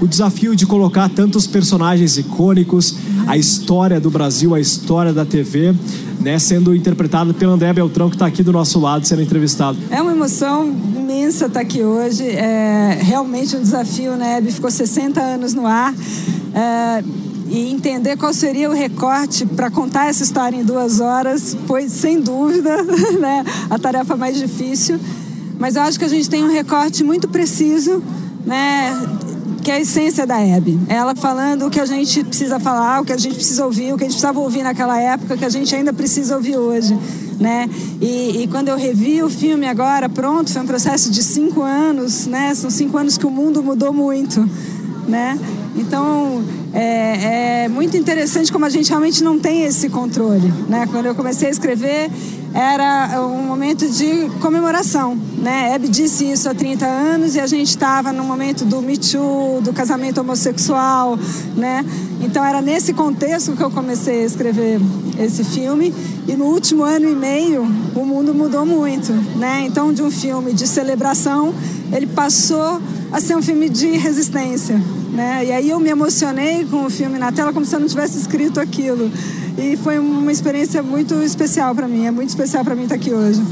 o desafio de colocar tantos personagens icônicos, a história do Brasil, a história da TV, né, sendo interpretado pelo André Beltrão, que está aqui do nosso lado sendo entrevistado. É uma emoção imensa estar aqui hoje. É realmente um desafio, né? Ficou 60 anos no ar. É, e entender qual seria o recorte para contar essa história em duas horas foi, sem dúvida, né, a tarefa mais difícil. Mas eu acho que a gente tem um recorte muito preciso, né, que é a essência da Hebe. Ela falando o que a gente precisa falar, o que a gente precisa ouvir, o que a gente precisava ouvir naquela época, que a gente ainda precisa ouvir hoje. Né? E, e, quando eu revi o filme agora, pronto, foi um processo de cinco anos, né? São cinco anos que o mundo mudou muito, né? Então, é, é, muito interessante como a gente realmente não tem esse controle. Né? Quando eu comecei a escrever, era um momento de comemoração. Né? Hebe disse isso há 30 anos e a gente estava no momento do Me Too, do casamento homossexual. Né? Então, era nesse contexto que eu comecei a escrever esse filme. E no último ano e meio, o mundo mudou muito. Né? Então, de um filme de celebração, ele passou a ser um filme de resistência. Né? E aí eu me emocionei com o filme na tela como se eu não tivesse escrito aquilo. E foi uma experiência muito especial para mim. É muito especial para mim estar aqui hoje.